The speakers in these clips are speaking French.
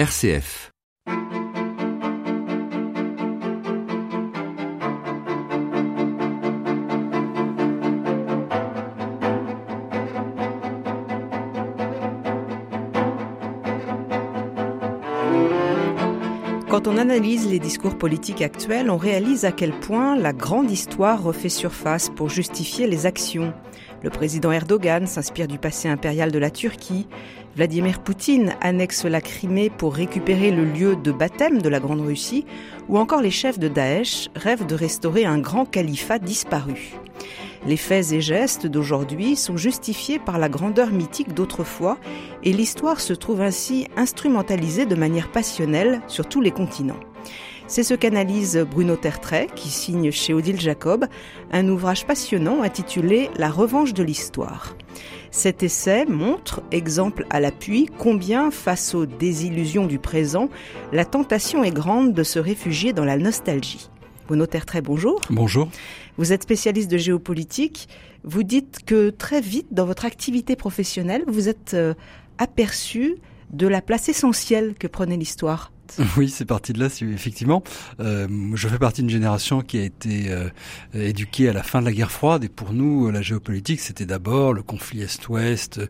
RCF. Quand on analyse les discours politiques actuels, on réalise à quel point la grande histoire refait surface pour justifier les actions. Le président Erdogan s'inspire du passé impérial de la Turquie, Vladimir Poutine annexe la Crimée pour récupérer le lieu de baptême de la Grande Russie, ou encore les chefs de Daesh rêvent de restaurer un grand califat disparu. Les faits et gestes d'aujourd'hui sont justifiés par la grandeur mythique d'autrefois et l'histoire se trouve ainsi instrumentalisée de manière passionnelle sur tous les continents. C'est ce qu'analyse Bruno Tertrais, qui signe chez Odile Jacob un ouvrage passionnant intitulé La revanche de l'histoire. Cet essai montre, exemple à l'appui, combien, face aux désillusions du présent, la tentation est grande de se réfugier dans la nostalgie. Bruno Tertrais, bonjour. Bonjour. Vous êtes spécialiste de géopolitique. Vous dites que très vite, dans votre activité professionnelle, vous êtes euh, aperçu de la place essentielle que prenait l'histoire Oui, c'est parti de là, effectivement. Euh, je fais partie d'une génération qui a été euh, éduquée à la fin de la guerre froide, et pour nous, la géopolitique, c'était d'abord le conflit Est-Ouest,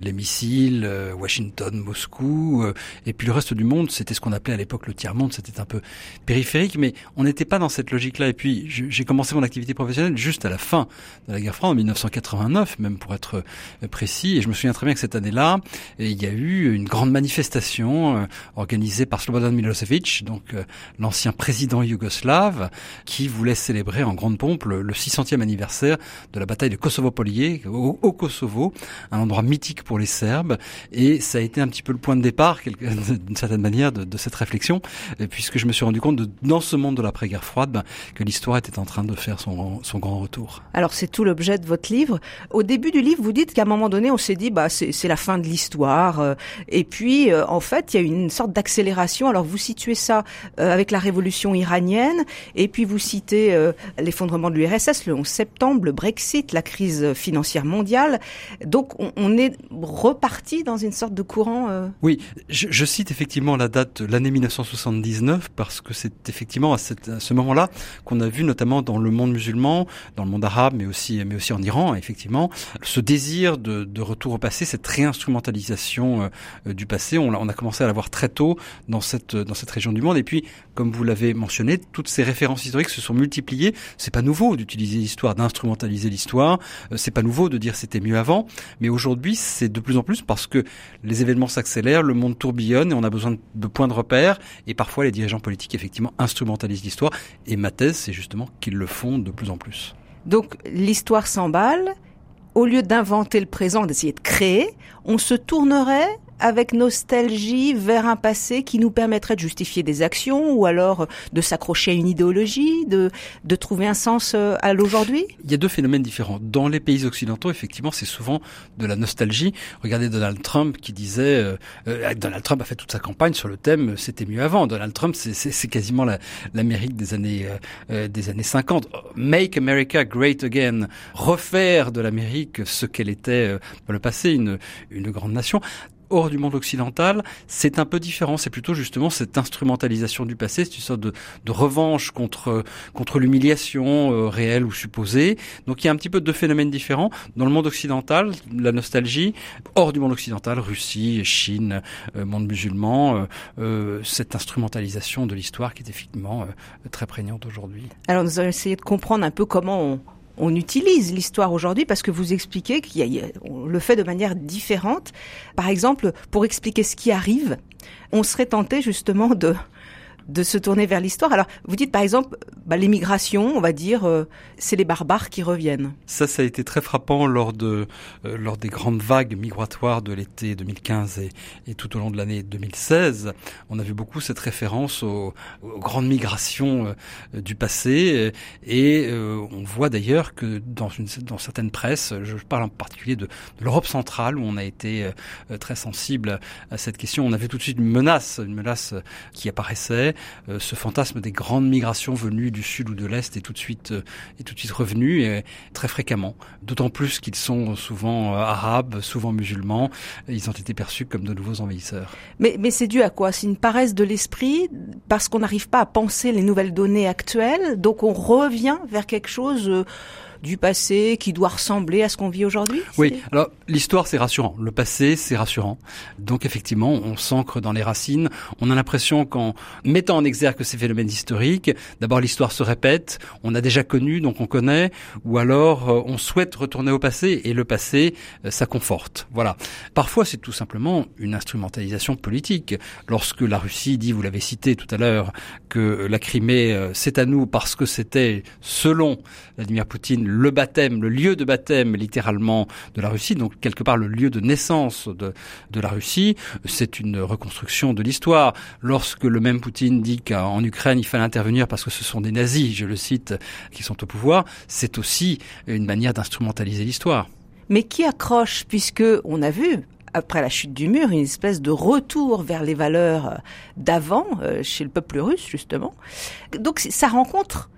les missiles, euh, Washington, Moscou, euh, et puis le reste du monde, c'était ce qu'on appelait à l'époque le tiers-monde, c'était un peu périphérique, mais on n'était pas dans cette logique-là. Et puis, j'ai commencé mon activité professionnelle juste à la fin de la guerre froide, en 1989, même pour être euh, précis, et je me souviens très bien que cette année-là, il y a eu une grande manifestation organisée par Slobodan Milosevic, donc euh, l'ancien président yougoslave, qui voulait célébrer en grande pompe le, 600e anniversaire de la bataille de Kosovo-Polier au, Kosovo, un endroit mythique pour les Serbes. Et ça a été un petit peu le point de départ, d'une certaine manière, de, cette réflexion, puisque je me suis rendu compte, dans ce monde de l'après-guerre froide, ben, que l'histoire était en train de faire son, grand retour. Alors c'est tout l'objet de votre livre. Au début du livre, vous dites qu'à un moment donné, on s'est dit, bah c'est la fin de l'histoire. Euh, et puis, euh, en fait, il y a une sorte d'accélération. Vous situez ça euh, avec la révolution iranienne, et puis vous citez euh, l'effondrement de l'URSS le 11 septembre, le Brexit, la crise financière mondiale. Donc on, est reparti dans une sorte de courant. Euh, oui, je, cite effectivement la date, l'année 1979, parce que c'est effectivement à, ce moment-là qu'on a vu notamment dans le monde musulman, dans le monde arabe, mais aussi, mais aussi en Iran, effectivement, ce désir de, retour au passé, cette réinstrumentalisation du passé. On, a commencé à la voir très tôt dans cette dans cette région du monde. Et puis, comme vous l'avez mentionné, toutes ces références historiques se sont multipliées. C'est pas nouveau d'utiliser l'histoire, d'instrumentaliser l'histoire. Euh, c'est pas nouveau de dire c'était mieux avant. Mais aujourd'hui, c'est de plus en plus parce que les événements s'accélèrent, le monde tourbillonne et on a besoin de points de repère. Et parfois, les dirigeants politiques, effectivement, instrumentalisent l'histoire. Et ma thèse, c'est justement qu'ils le font de plus en plus. Donc, l'histoire s'emballe. Au lieu d'inventer le présent, d'essayer de créer, on se tournerait avec nostalgie vers un passé qui nous permettrait de justifier des actions ou alors de s'accrocher à une idéologie, de, de trouver un sens euh, à l'aujourd'hui? Il y a deux phénomènes différents. Dans les pays occidentaux, effectivement, c'est souvent de la nostalgie. Regardez Donald Trump qui disait, euh, euh, Donald Trump a fait toute sa campagne sur le thème c'était mieux avant. Donald Trump, c'est quasiment l'Amérique des années des années 50. Make America Great Again, refaire de l'Amérique ce qu'elle était dans le passé, une une grande nation hors du monde occidental, c'est un peu différent. C'est plutôt justement cette instrumentalisation du passé, c'est une sorte de, revanche contre contre l'humiliation euh, réelle ou supposée. Donc il y a un petit peu deux phénomènes différents. Dans le monde occidental, la nostalgie, hors du monde occidental, Russie, Chine, euh, monde musulman, euh, cette instrumentalisation de l'histoire qui est effectivement très prégnante aujourd'hui. Alors nous allons essayer de comprendre un peu comment on on utilise l'histoire aujourd'hui parce que vous expliquez qu'on le fait de manière différente. Par exemple, pour expliquer ce qui arrive, on serait tenté justement de de se tourner vers l'histoire. Alors, vous dites par exemple, bah, l'émigration, on va dire, euh, c'est les barbares qui reviennent. Ça, ça a été très frappant lors de euh, lors des grandes vagues migratoires de l'été 2015 et, et, tout au long de l'année 2016. On a vu beaucoup cette référence aux, grandes migrations euh, du passé et on voit d'ailleurs que dans une dans certaines presses, je parle en particulier de, l'Europe centrale où on a été très sensible à cette question. On avait tout de suite une menace, une menace qui apparaissait disais, ce fantasme des grandes migrations venues du sud ou de l'est est tout de suite est tout de suite revenu et très fréquemment. D'autant plus qu'ils sont souvent arabes, souvent musulmans. Ils ont été perçus comme de nouveaux envahisseurs. Mais, mais c'est dû à quoi? C'est une paresse de l'esprit parce qu'on n'arrive pas à penser les nouvelles données actuelles, donc on revient vers quelque chose du passé qui doit ressembler à ce qu'on vit aujourd'hui Oui, alors l'histoire c'est rassurant, le passé c'est rassurant. Donc effectivement, on s'ancre dans les racines, on a l'impression qu'en mettant en exergue ces phénomènes historiques, d'abord l'histoire se répète, on a déjà connu donc on connaît, ou alors euh, on souhaite retourner au passé et le passé euh, ça conforte. Voilà. Parfois c'est tout simplement une instrumentalisation politique. Lorsque la Russie dit, vous l'avez cité tout à l'heure, que la Crimée euh, c'est à nous parce que c'était selon Vladimir Poutine le baptême, le lieu de baptême littéralement de la Russie, donc quelque part le lieu de naissance de, de la Russie. C'est une reconstruction de l'histoire. Lorsque le même Poutine dit qu'en Ukraine il fallait intervenir parce que ce sont des nazis, je le cite, qui sont au pouvoir, c'est aussi une manière d'instrumentaliser l'histoire. Mais qui accroche, puisque on a vu après la chute du mur, une espèce de retour vers les valeurs d'avant euh, chez le peuple russe, justement. Donc ça rencontre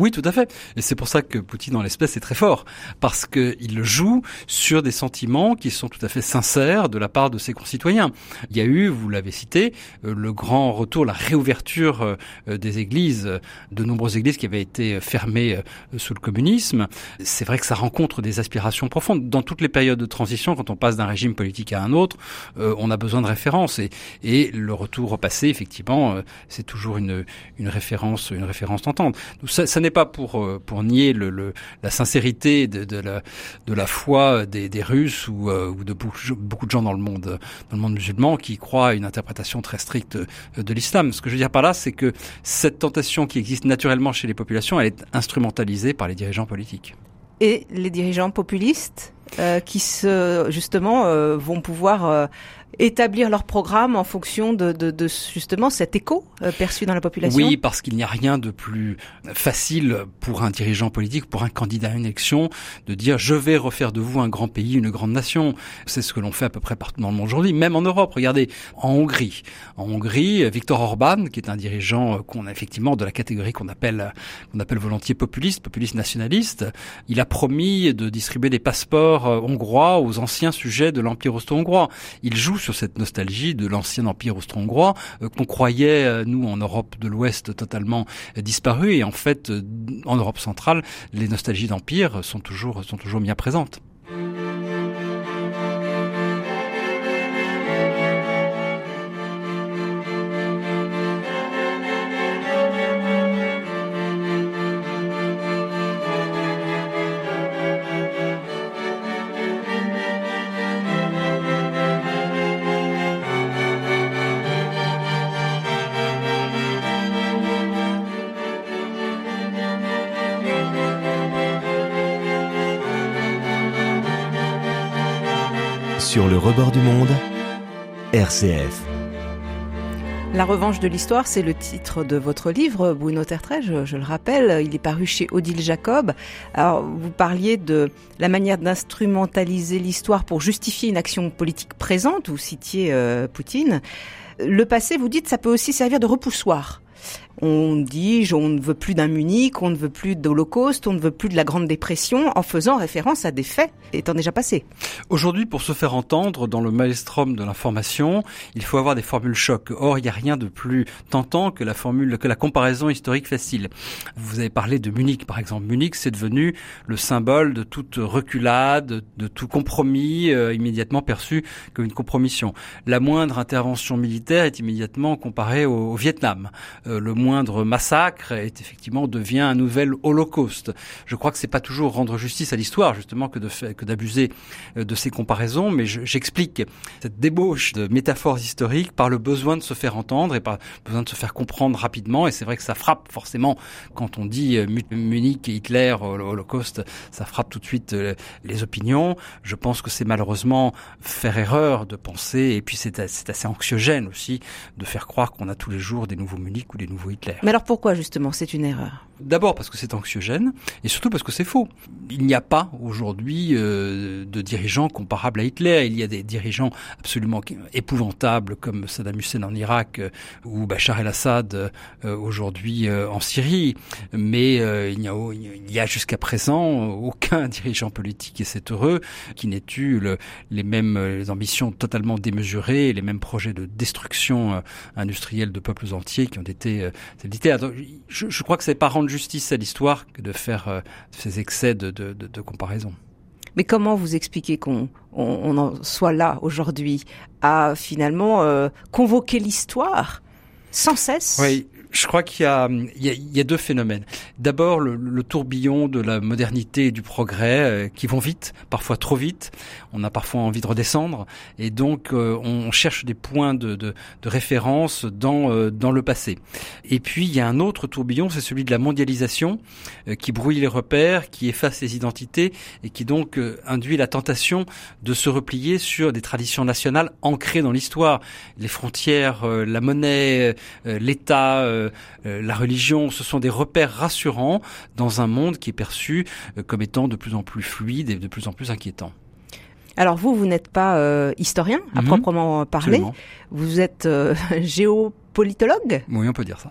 Oui, tout à fait. Et c'est pour ça que Poutine, dans l'espèce, est très fort. Parce qu'il joue sur des sentiments qui sont tout à fait sincères de la part de ses concitoyens. Il y a eu, vous l'avez cité, euh, le grand retour, la réouverture euh, des églises, de nombreuses églises qui avaient été fermées euh, sous le communisme. C'est vrai que ça rencontre des aspirations profondes. Dans toutes les périodes de transition, quand on passe d'un régime politique à un autre, on a besoin de références. Et, le retour au passé, effectivement, c'est toujours une, une référence, une référence tentante. Ça, ça n'est pas pour euh, pour nier le, le, la sincérité de, de, la de la foi des, des Russes ou, euh, ou de beaucoup, de gens dans le monde dans le monde musulman qui croient à une interprétation très stricte de l'islam. Ce que je veux dire par là, c'est que cette tentation qui existe naturellement chez les populations, elle est instrumentalisée par les dirigeants politiques. Et les dirigeants populistes euh, qui se justement euh, vont pouvoir établir leur programme en fonction de, justement cet écho euh, perçu dans la population Oui, parce qu'il n'y a rien de plus facile pour un dirigeant politique, pour un candidat à une élection, de dire je vais refaire de vous un grand pays, une grande nation. C'est ce que l'on fait à peu près partout dans le monde aujourd'hui, même en Europe. Regardez, en Hongrie. En Hongrie, Viktor Orban, qui est un dirigeant qu'on a effectivement de la catégorie qu'on appelle qu'on appelle volontiers populiste, populiste nationaliste, il a promis de distribuer des passeports euh, hongrois aux anciens sujets de l'Empire austro-hongrois. Il joue sur cette nostalgie de l'ancien empire austro-hongrois euh, qu'on croyait, euh, nous, en Europe de l'Ouest, totalement euh, disparu. Et en fait, en Europe centrale, les nostalgies d'empire sont toujours, sont toujours bien présentes. Sur le rebord du monde, RCF. La revanche de l'histoire, c'est le titre de votre livre, Bruno Tertrais, je, le rappelle. Il est paru chez Odile Jacob. Alors, vous parliez de la manière d'instrumentaliser l'histoire pour justifier une action politique présente. Vous citiez euh, Poutine. Le passé, vous dites, ça peut aussi servir de repoussoir. On dit on ne veut plus d'un Munich, on ne veut plus d'Holocauste, on ne veut plus de la Grande Dépression, en faisant référence à des faits étant déjà passés. Aujourd'hui, pour se faire entendre dans le maelstrom de l'information, il faut avoir des formules chocs. Or, il n'y a rien de plus tentant que la formule, que la comparaison historique facile. Vous avez parlé de Munich, par exemple. Munich, c'est devenu le symbole de toute reculade, de tout compromis euh, immédiatement perçu comme une compromission. La moindre intervention militaire est immédiatement comparée au, Vietnam. Euh, moindre massacre est effectivement devient un nouvel holocauste. Je crois que c'est pas toujours rendre justice à l'histoire justement que de que d'abuser euh, de ces comparaisons, mais j'explique cette débauche de métaphores historiques par le besoin de se faire entendre et par le besoin de se faire comprendre rapidement. Et c'est vrai que ça frappe forcément quand on dit euh, Munich et Hitler, holocauste, ça frappe tout de suite euh, les opinions. Je pense que c'est malheureusement faire erreur de penser, et puis c'est assez anxiogène aussi de faire croire qu'on a tous les jours des nouveaux Munich ou des nouveaux Hitler. Mais alors pourquoi justement c'est une erreur? D'abord parce que c'est anxiogène et surtout parce que c'est faux. Il n'y a pas aujourd'hui euh, de dirigeants comparables à Hitler. Il y a des dirigeants absolument épouvantables comme Saddam Hussein en Irak euh, ou Bachar el-Assad euh, aujourd'hui en Syrie. Mais il n'y a, il y a jusqu'à présent aucun dirigeant politique, et c'est heureux, qui n'ait eu le, les mêmes les ambitions totalement démesurées, les mêmes projets de destruction industrielle de peuples entiers qui ont été édités. Je, je crois que c'est pas rendre justice à l'histoire que de faire euh, ces excès de, de, de, comparaison. Mais comment vous expliquez qu'on on, en soit là aujourd'hui à finalement euh, convoquer l'histoire sans cesse? Oui, je crois qu'il y a, deux phénomènes. D'abord, le, tourbillon de la modernité et du progrès euh, qui vont vite, parfois trop vite. On a parfois envie de redescendre, et donc euh, on cherche des points de, référence euh, dans le passé. Et puis il y a un autre tourbillon, c'est celui de la mondialisation qui brouille les repères, qui efface les identités et qui donc induit la tentation de se replier sur des traditions nationales ancrées dans l'histoire, les frontières, la monnaie, l'État euh, euh, la religion, ce sont des repères rassurants dans un monde qui est perçu euh, comme étant de plus en plus fluide et de plus en plus inquiétant. Alors vous, vous n'êtes pas historien à mhm. proprement parler. Vous êtes géopolitologue. Oui, on peut dire ça.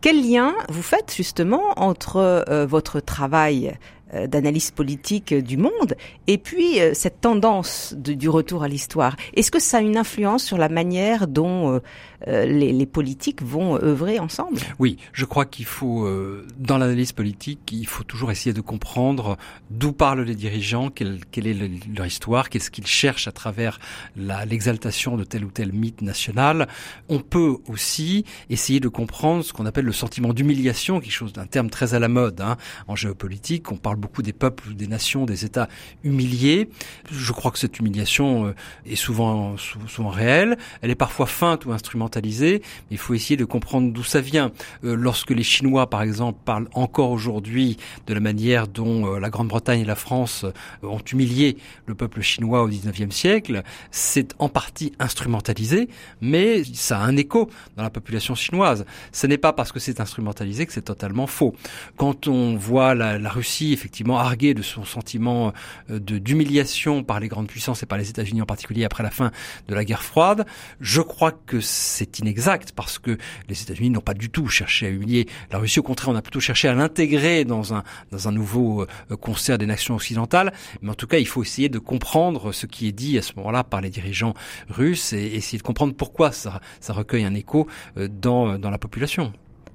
Quel lien vous faites justement entre votre travail d'analyse politique du monde et puis cette tendance du retour à l'histoire Est-ce que ça a une influence sur la manière dont euh, les, politiques vont œuvrer ensemble? Oui, je crois qu'il faut, euh, dans l'analyse politique, il faut toujours essayer de comprendre d'où parlent les dirigeants, quelle, quelle est leur histoire, qu'est-ce qu'ils cherchent à travers l'exaltation de tel ou tel mythe national. On peut aussi essayer de comprendre ce qu'on appelle le sentiment d'humiliation, quelque chose d'un terme très à la mode hein. en géopolitique. On parle beaucoup des peuples, des nations, des États humiliés. Je crois que cette humiliation euh, est souvent, souvent réelle. Elle est parfois feinte ou instrumentale mais il faut essayer de comprendre d'où ça vient. Euh, lorsque les Chinois, par exemple, parlent encore aujourd'hui de la manière dont euh, la Grande-Bretagne et la France ont humilié le peuple chinois au XIXe siècle, c'est en partie instrumentalisé, mais ça a un écho dans la population chinoise. Ce n'est pas parce que c'est instrumentalisé que c'est totalement faux. Quand on voit la, la Russie effectivement arguer de son sentiment de d'humiliation par les grandes puissances et par les États-Unis en particulier après la fin de la guerre froide, je crois que c'est inexact parce que les États-Unis n'ont pas du tout cherché à humilier la Russie. Au contraire, on a plutôt cherché à l'intégrer dans un dans un nouveau euh, concert des nations occidentales. Mais en tout cas, il faut essayer de comprendre ce qui est dit à ce moment-là par les dirigeants russes et essayer de comprendre pourquoi ça, ça recueille un écho euh, dans dans la population.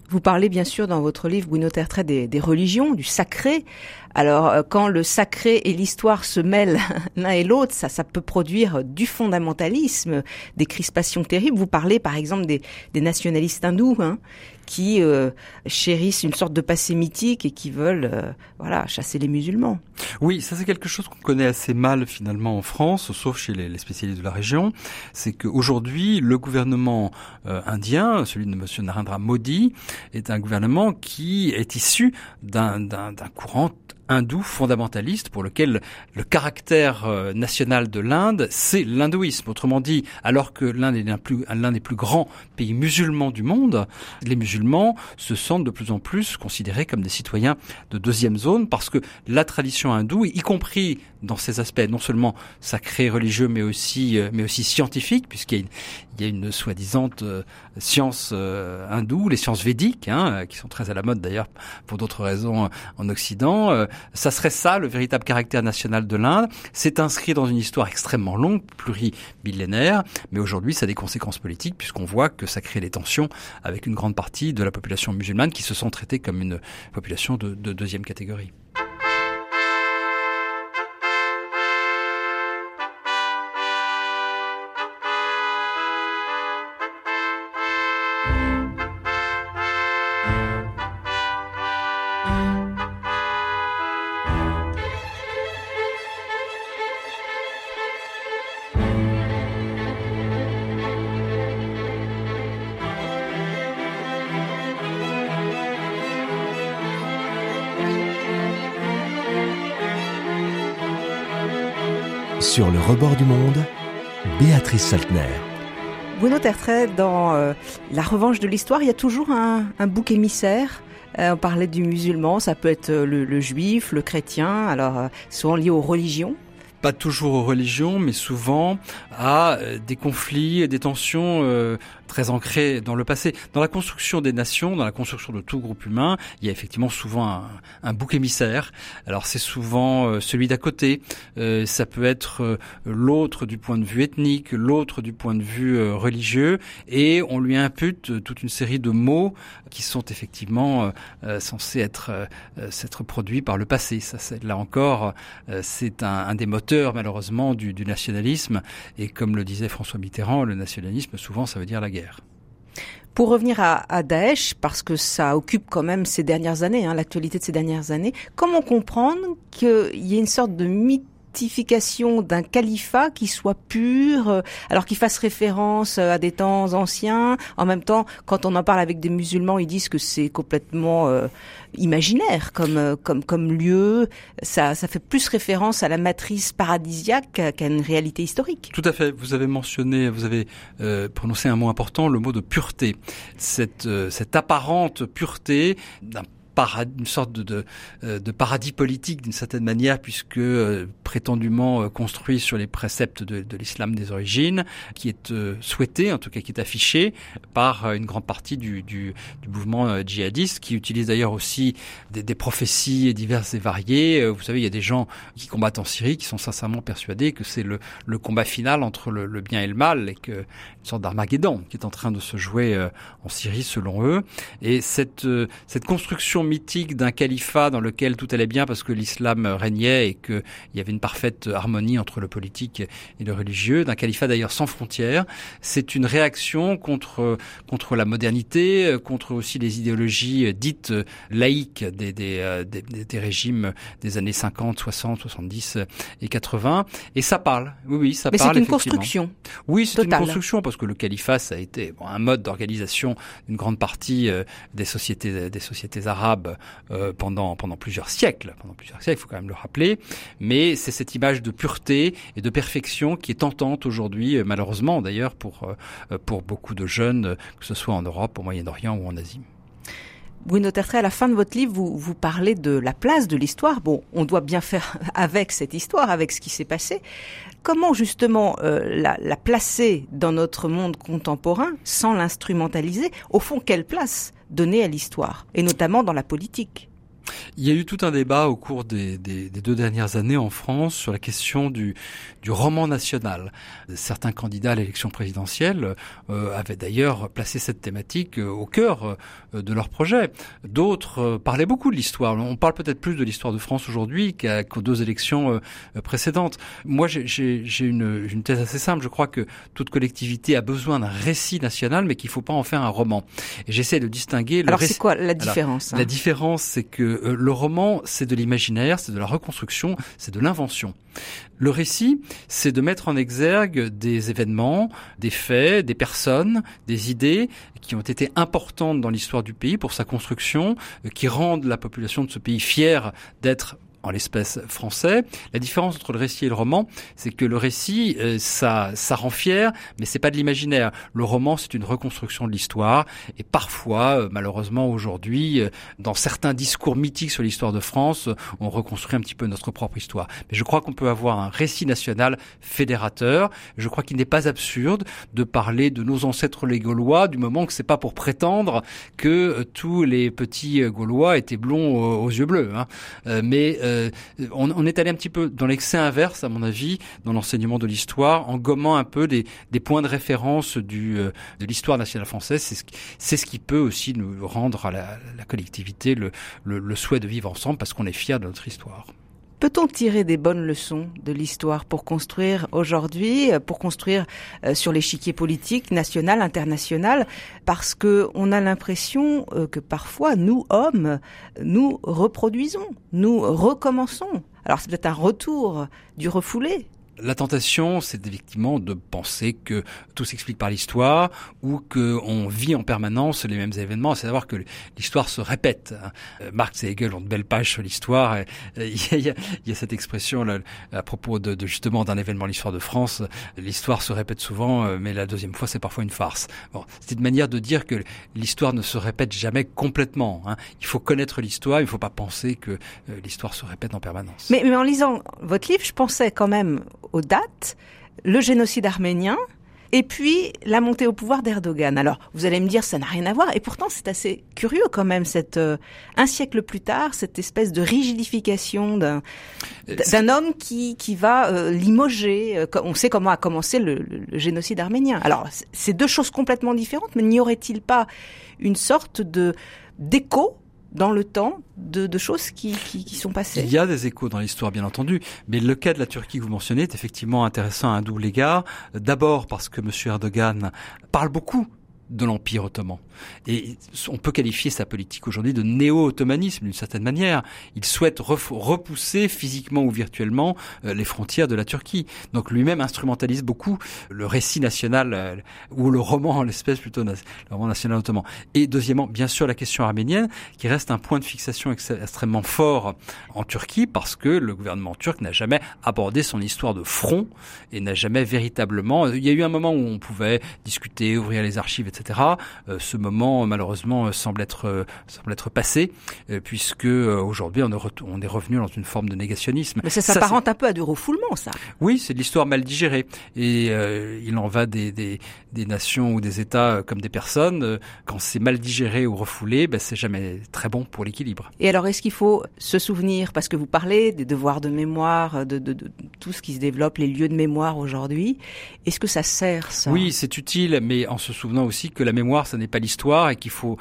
Vous parlez bien sûr dans votre livre, Bruno Tertrais, des, des religions, du sacré. Alors, euh, quand le sacré et l'histoire se mêlent l'un et l'autre, ça, ça peut produire du fondamentalisme, des crispations terribles. Vous parlez, par exemple, des, des nationalistes hindous, hein, qui euh, chérissent une sorte de passé mythique et qui veulent euh, voilà chasser les musulmans. Oui, ça c'est quelque chose qu'on connaît assez mal finalement en France, sauf chez les, spécialistes de la région. C'est qu'aujourd'hui, le gouvernement euh, indien, celui de M. Narendra Modi, est un gouvernement qui est issu d'un courant hindou fondamentaliste pour lequel le caractère euh, national de l'Inde, c'est l'hindouisme. Autrement dit, alors que l'Inde est l'un des plus grands pays musulmans du monde, les musulmans se sentent de plus en plus considérés comme des citoyens de deuxième zone parce que la tradition hindoue, y compris dans ses aspects non seulement sacrés, religieux, mais aussi, euh, mais aussi scientifiques, puisqu'il y a une, il y a une soi-disant euh, science euh, hindoue, les sciences védiques, hein, qui sont très à la mode d'ailleurs pour d'autres raisons en Occident. Ça serait ça le véritable caractère national de l'Inde. C'est inscrit dans une histoire extrêmement longue, plurimillénaire, mais aujourd'hui ça a des conséquences politiques puisqu'on voit que ça crée des tensions avec une grande partie de la population musulmane qui se sont traitées comme une population de deuxième catégorie. Sur le rebord du monde, Béatrice Saltner. Bruno Tertrais, dans euh, La revanche de l'histoire, il y a toujours un, bouc émissaire. Euh, on parlait du musulman, ça peut être le, le juif, le chrétien, alors souvent lié aux religions pas toujours aux religions, mais souvent à des conflits et des tensions très ancré dans le passé. Dans la construction des nations, dans la construction de tout groupe humain, il y a effectivement souvent un, bouc émissaire. Alors c'est souvent euh, celui d'à côté, euh, ça peut être euh, l'autre du point de vue ethnique, l'autre du point de vue religieux, et on lui impute toute une série de mots qui sont effectivement censés être s'être produits par le passé. Ça, là encore, c'est un, un, des moteurs malheureusement du, du nationalisme. Et comme le disait François Mitterrand, le nationalisme souvent ça veut dire la guerre. Pour revenir à, à, Daesh, parce que ça occupe quand même ces dernières années, hein, l'actualité de ces dernières années, comment comprendre qu'il y ait une sorte de mythe d'un califat qui soit pur, euh, alors qu'il fasse référence euh, à des temps anciens. En même temps, quand on en parle avec des musulmans, ils disent que c'est complètement euh, imaginaire comme comme comme lieu. Ça ça fait plus référence à la matrice paradisiaque qu'à une réalité historique. Tout à fait. Vous avez mentionné, vous avez prononcé un mot important, le mot de pureté. Cette cette apparente pureté d'un une sorte de, de, paradis politique d'une certaine manière, puisque prétendument euh, construit sur les préceptes de, l'islam des origines, qui est souhaité, en tout cas qui est affiché par une grande partie du, du, mouvement djihadiste, qui utilise d'ailleurs aussi des, prophéties diverses et variées. Vous savez, il y a des gens qui combattent en Syrie qui sont sincèrement persuadés que c'est le, le, combat final entre le, le, bien et le mal, et que une sorte d'Armageddon qui est en train de se jouer en Syrie selon eux. Et cette, cette construction mythique d'un califat dans lequel tout allait bien parce que l'islam régnait et qu'il y avait une parfaite harmonie entre le politique et le religieux, d'un califat d'ailleurs sans frontières. C'est une réaction contre contre la modernité, contre aussi les idéologies dites laïques des, des, euh, des, des régimes des années 50, 60, 70 et 80. Et ça parle, oui, oui, ça Mais parle. c'est une construction. Oui, c'est une construction parce que le califat, ça a été bon, un mode d'organisation d'une grande partie euh, des sociétés des sociétés arabes euh, pendant pendant plusieurs siècles. Pendant plusieurs siècles, il faut quand même le rappeler. Mais c'est cette image de pureté et de perfection qui est tentante aujourd'hui, euh, malheureusement d'ailleurs pour euh, pour beaucoup de jeunes, que ce soit en Europe, au Moyen-Orient ou en Asie. Bruno Tertrais, à la fin de votre livre, vous, vous parlez de la place de l'histoire. Bon, on doit bien faire avec cette histoire, avec ce qui s'est passé. Comment justement la, placer dans notre monde contemporain sans l'instrumentaliser? Au fond, quelle place donner à l'histoire, et notamment dans la politique. Il y a eu tout un débat au cours des, des, des, deux dernières années en France sur la question du, du roman national. Certains candidats à l'élection présidentielle euh, avaient d'ailleurs placé cette thématique euh, au cœur euh, de leur projet. D'autres parlaient beaucoup de l'histoire. On parle peut-être plus de l'histoire de France aujourd'hui qu'aux deux élections précédentes. Moi, j'ai une, une thèse assez simple. Je crois que toute collectivité a besoin d'un récit national, mais qu'il ne faut pas en faire un roman. J'essaie de distinguer. Le Alors, c'est quoi la différence hein? La différence, c'est que euh, le roman, c'est de l'imaginaire, c'est de la reconstruction, c'est de l'invention. Le récit, c'est de mettre en exergue des événements, des faits, des personnes, des idées qui ont été importantes dans l'histoire du pays pour sa construction, euh, qui rendent la population de ce pays fière d'être en l'espèce français. La différence entre le récit et le roman, c'est que le récit, euh, ça, ça rend fier, mais c'est pas de l'imaginaire. Le roman, c'est une reconstruction de l'histoire, et parfois, euh, malheureusement aujourd'hui, euh, dans certains discours mythiques sur l'histoire de France, on reconstruit un petit peu notre propre histoire. Mais je crois qu'on peut avoir un récit national fédérateur. Je crois qu'il n'est pas absurde de parler de nos ancêtres les Gaulois, du moment que c'est pas pour prétendre que tous les petits Gaulois étaient blonds aux, yeux bleus. Hein. mais euh, on, est allé un petit peu dans l'excès inverse, à mon avis, dans l'enseignement de l'histoire, en gommant un peu des, points de référence euh, de l'histoire nationale française. C'est ce, qui, c'est ce qui peut aussi nous rendre à la, collectivité le, le souhait de vivre ensemble parce qu'on est fier de notre histoire. Peut-on tirer des bonnes leçons de l'histoire pour construire aujourd'hui, euh, pour construire euh, sur l'échiquier politique national, international, parce que on a l'impression euh, que parfois nous hommes, nous reproduisons, nous recommençons. Alors c'est peut-être un retour du refoulé, La tentation, c'est effectivement de penser que tout s'explique par l'histoire ou qu'on vit en permanence les mêmes événements, c'est savoir que l'histoire se répète. Hein. Euh, Marx et Hegel ont de belles pages sur l'histoire. Il, y a cette expression là, à propos de, de justement d'un événement, l'histoire de France. L'histoire se répète souvent, euh, mais la deuxième fois, c'est parfois une farce. Bon, c'est une manière de dire que l'histoire ne se répète jamais complètement. Hein. Il faut connaître l'histoire, il ne faut pas penser que euh, l'histoire se répète en permanence. Mais en lisant votre livre, je pensais quand même aux dates, le génocide arménien, et puis la montée au pouvoir d'Erdogan. Alors, vous allez me dire, ça n'a rien à voir, et pourtant c'est assez curieux quand même, cette euh, un siècle plus tard, cette espèce de rigidification d'un d'un homme qui qui va euh, limoger. Euh, on sait comment a commencé le, le génocide arménien. Alors, c'est deux choses complètement différentes, mais n'y aurait-il pas une sorte de d'écho dans le temps de, de choses qui, qui, sont passées. Il y a des échos dans l'histoire, bien entendu, mais le cas de la Turquie que vous mentionnez est effectivement intéressant à un double égard. D'abord parce que M. Erdogan parle beaucoup de l'Empire ottoman. Et on peut qualifier sa politique aujourd'hui de néo-ottomanisme d'une certaine manière. Il souhaite repousser physiquement ou virtuellement euh, les frontières de la Turquie. Donc lui-même instrumentalise beaucoup le récit national euh, ou le roman en l'espèce plutôt le roman national ottoman. Et deuxièmement, bien sûr, la question arménienne qui reste un point de fixation extrêmement fort en Turquie parce que le gouvernement turc n'a jamais abordé son histoire de front et n'a jamais véritablement. Il y a eu un moment où on pouvait discuter, ouvrir les archives, etc. Euh, ce moment malheureusement semble être euh, semble être passé euh, puisque aujourd'hui on, on, est revenu dans une forme de négationnisme. Mais ça s'apparente un peu à du refoulement, ça. Oui, c'est de l'histoire mal digérée et il en va des, des, des, nations ou des États comme des personnes. Quand c'est mal digéré ou refoulé, ben, c'est jamais très bon pour l'équilibre. Et alors, est-ce qu'il faut se souvenir, parce que vous parlez des devoirs de mémoire, de, de, de tout ce qui se développe, les lieux de mémoire aujourd'hui, est-ce que ça sert ça? Oui, c'est utile, mais en se souvenant aussi que la mémoire, ça n'est pas l'histoire et qu'il faut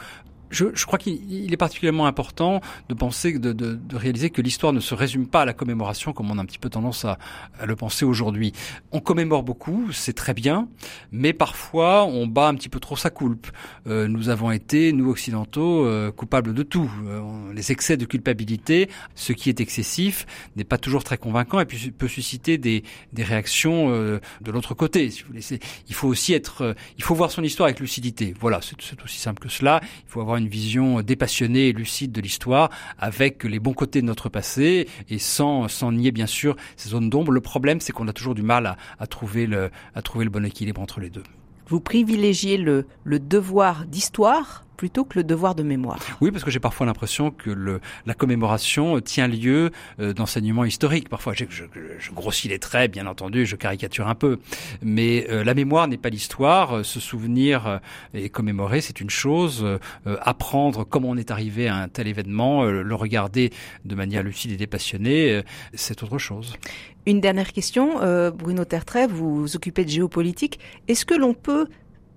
je, je, crois qu'il est particulièrement important de penser, de, de, de réaliser que l'histoire ne se résume pas à la commémoration comme on a un petit peu tendance à, à le penser aujourd'hui. On commémore beaucoup, c'est très bien, mais parfois on bat un petit peu trop sa coulpe. Euh, nous avons été, nous occidentaux, euh, coupables de tout. Euh, les excès de culpabilité, ce qui est excessif, n'est pas toujours très convaincant et puis peut susciter des, des réactions euh, de l'autre côté. Si vous. Il faut aussi être, euh, il faut voir son histoire avec lucidité. Voilà, c'est aussi simple que cela. Il faut avoir une vision dépassionnée et lucide de l'histoire avec les bons côtés de notre passé et sans, sans nier bien sûr ces zones d'ombre. Le problème, c'est qu'on a toujours du mal à, à, trouver le, à trouver le bon équilibre entre les deux. Vous privilégiez le, le devoir d'histoire plutôt que le devoir de mémoire. Oui, parce que j'ai parfois l'impression que le, la commémoration tient lieu euh, d'enseignement historique. Parfois, je, je, je, grossis les traits, bien entendu, je caricature un peu, mais euh, la mémoire n'est pas l'histoire. Se souvenir euh, et commémorer, c'est une chose. Euh, apprendre comment on est arrivé à un tel événement, euh, le regarder de manière lucide et dépassionnée, c'est autre chose. Une dernière question, Bruno Tertrais, vous vous occupez de géopolitique. Est-ce que l'on peut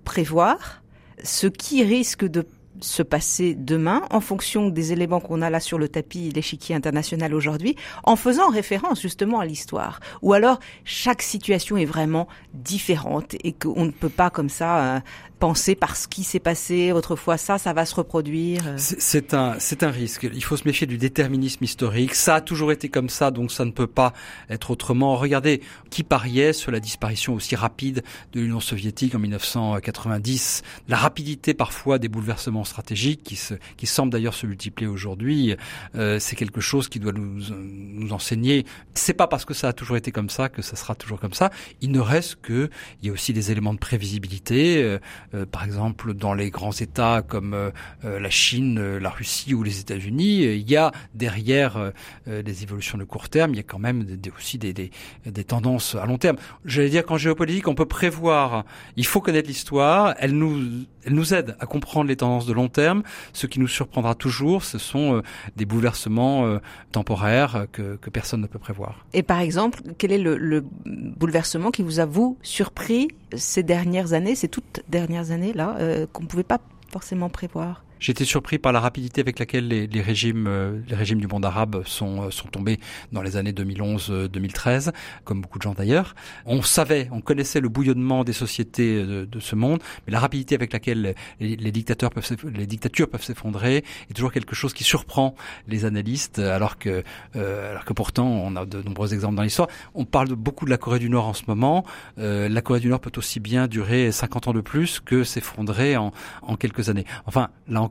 prévoir ce qui risque de se passer demain en fonction des éléments qu'on a là sur le tapis, l'échiquier international aujourd'hui, en faisant référence justement à l'histoire. Ou alors chaque situation est vraiment différente et qu'on ne peut pas comme ça euh, penser parce qu'il s'est passé autrefois ça, ça va se reproduire. C'est un, c'est un risque. Il faut se méfier du déterminisme historique. Ça a toujours été comme ça, donc ça ne peut pas être autrement. Regardez, qui pariait sur la disparition aussi rapide de l'Union soviétique en 1990, la rapidité parfois des bouleversements stratégiques qui, se, qui semblent d'ailleurs se multiplier aujourd'hui, euh, c'est quelque chose qui doit nous, nous enseigner. C'est pas parce que ça a toujours été comme ça que ça sera toujours comme ça. Il ne reste que, il y a aussi des éléments de prévisibilité. Euh, euh, par exemple, dans les grands États comme euh, euh la Chine, euh, la Russie ou les États-Unis, il y a derrière des évolutions de court terme, il y a quand même des, aussi des, des, des, tendances à long terme. J'allais dire qu'en géopolitique, on peut prévoir. Il faut connaître l'histoire. Elle nous, elle nous aide à comprendre les tendances de long terme. Ce qui nous surprendra toujours, ce sont des bouleversements temporaires que, que personne ne peut prévoir. Et par exemple, quel est le, le bouleversement qui vous a vous surpris ces dernières années, ces toutes dernières années là euh, qu'on ne pouvait pas forcément prévoir Été surpris par la rapidité avec laquelle les, régimes, euh, les régimes du monde arabe sont, euh, sont tombés dans les années 2011-2013, comme beaucoup de gens d'ailleurs. On savait, on connaissait le bouillonnement des sociétés de, de ce monde, mais la rapidité avec laquelle les, les dictateurs peuvent, les dictatures peuvent s'effondrer est toujours quelque chose qui surprend les analystes, alors que, euh, alors que pourtant on a de nombreux exemples dans l'histoire. On parle beaucoup de la Corée du Nord en ce moment. Euh, la Corée du Nord peut aussi bien durer 50 ans de plus que s'effondrer en, en quelques années. Enfin, là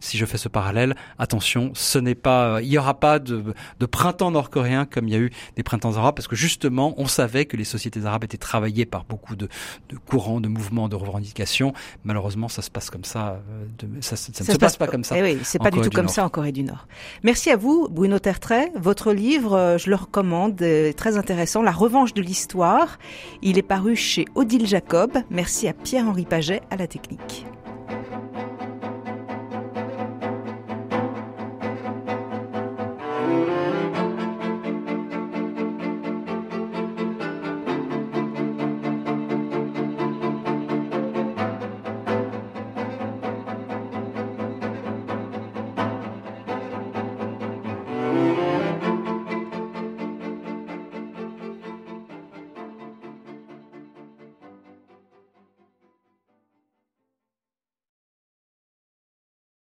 si je fais ce parallèle, attention, ce n'est pas, il n'y aura pas de, de printemps nord-coréen comme il y a eu des printemps arabes, parce que justement, on savait que les sociétés arabes étaient travaillées par beaucoup de, de courants, de mouvements, de revendications. Malheureusement, ça se passe comme ça. Euh, de, ça, ça, ne se, passe, pas comme ça. Eh oui, c'est pas du tout comme ça en Corée du Nord. Merci à vous, Bruno Tertrais. Votre livre, euh, je le recommande, est très intéressant. La revanche de l'histoire. Il est paru chez Odile Jacob. Merci à Pierre-Henri Paget à la technique.